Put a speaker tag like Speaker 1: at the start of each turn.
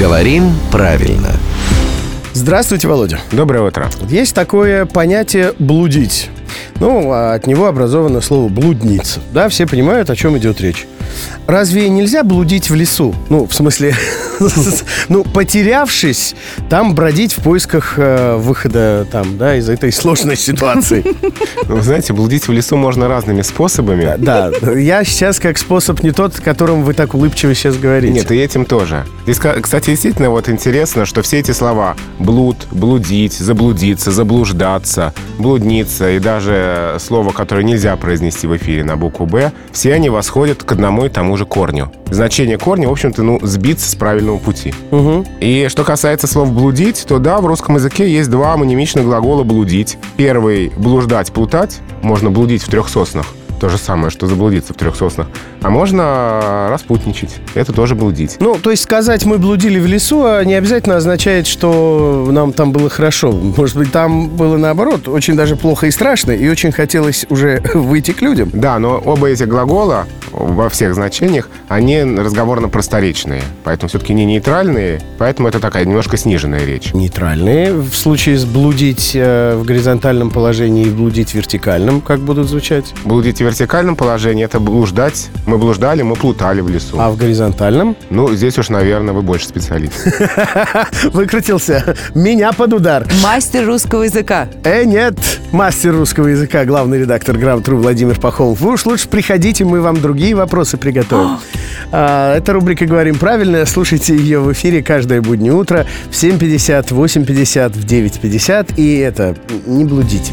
Speaker 1: Говорим правильно.
Speaker 2: Здравствуйте, Володя.
Speaker 3: Доброе утро.
Speaker 2: Есть такое понятие «блудить». Ну, а от него образовано слово «блудница». Да, все понимают, о чем идет речь. Разве нельзя блудить в лесу? Ну, в смысле, ну, потерявшись, там бродить в поисках э, выхода там, да, из этой сложной ситуации.
Speaker 3: Ну, вы знаете, блудить в лесу можно разными способами.
Speaker 2: Да, я сейчас как способ не тот, которым вы так улыбчиво сейчас говорите.
Speaker 3: Нет, и этим тоже. Здесь, кстати, действительно вот интересно, что все эти слова блуд, блудить, заблудиться, заблуждаться, блудница и даже слово, которое нельзя произнести в эфире на букву «Б», все они восходят к одному и тому же корню. Значение корня, в общем-то, ну, сбиться с правильного пути.
Speaker 2: Угу.
Speaker 3: И что касается слов «блудить», то да, в русском языке есть два монимичных глагола «блудить». Первый — «блуждать», «плутать». Можно блудить в трех соснах то же самое, что заблудиться в трех соснах. А можно распутничать. Это тоже блудить.
Speaker 2: Ну, то есть сказать «мы блудили в лесу» а не обязательно означает, что нам там было хорошо. Может быть, там было наоборот, очень даже плохо и страшно, и очень хотелось уже выйти к людям.
Speaker 3: Да, но оба эти глагола во всех значениях, они разговорно-просторечные. Поэтому все-таки не нейтральные, поэтому это такая немножко сниженная речь.
Speaker 2: Нейтральные. В случае с блудить э, в горизонтальном положении и блудить в вертикальном, как будут звучать?
Speaker 3: Блудить в вертикальном положении это блуждать. Мы блуждали, мы плутали в лесу.
Speaker 2: А в горизонтальном?
Speaker 3: Ну, здесь уж, наверное, вы больше специалист.
Speaker 2: Выкрутился. Меня под удар.
Speaker 4: Мастер русского языка.
Speaker 2: Э, нет. Мастер русского языка, главный редактор Грамотру Владимир Пахомов. Вы уж лучше приходите, мы вам другие вопросы приготовим. а, это рубрика «Говорим правильно». Слушайте ее в эфире каждое буднее утро в 7.50, 8.50, в 9.50. И это, не блудите.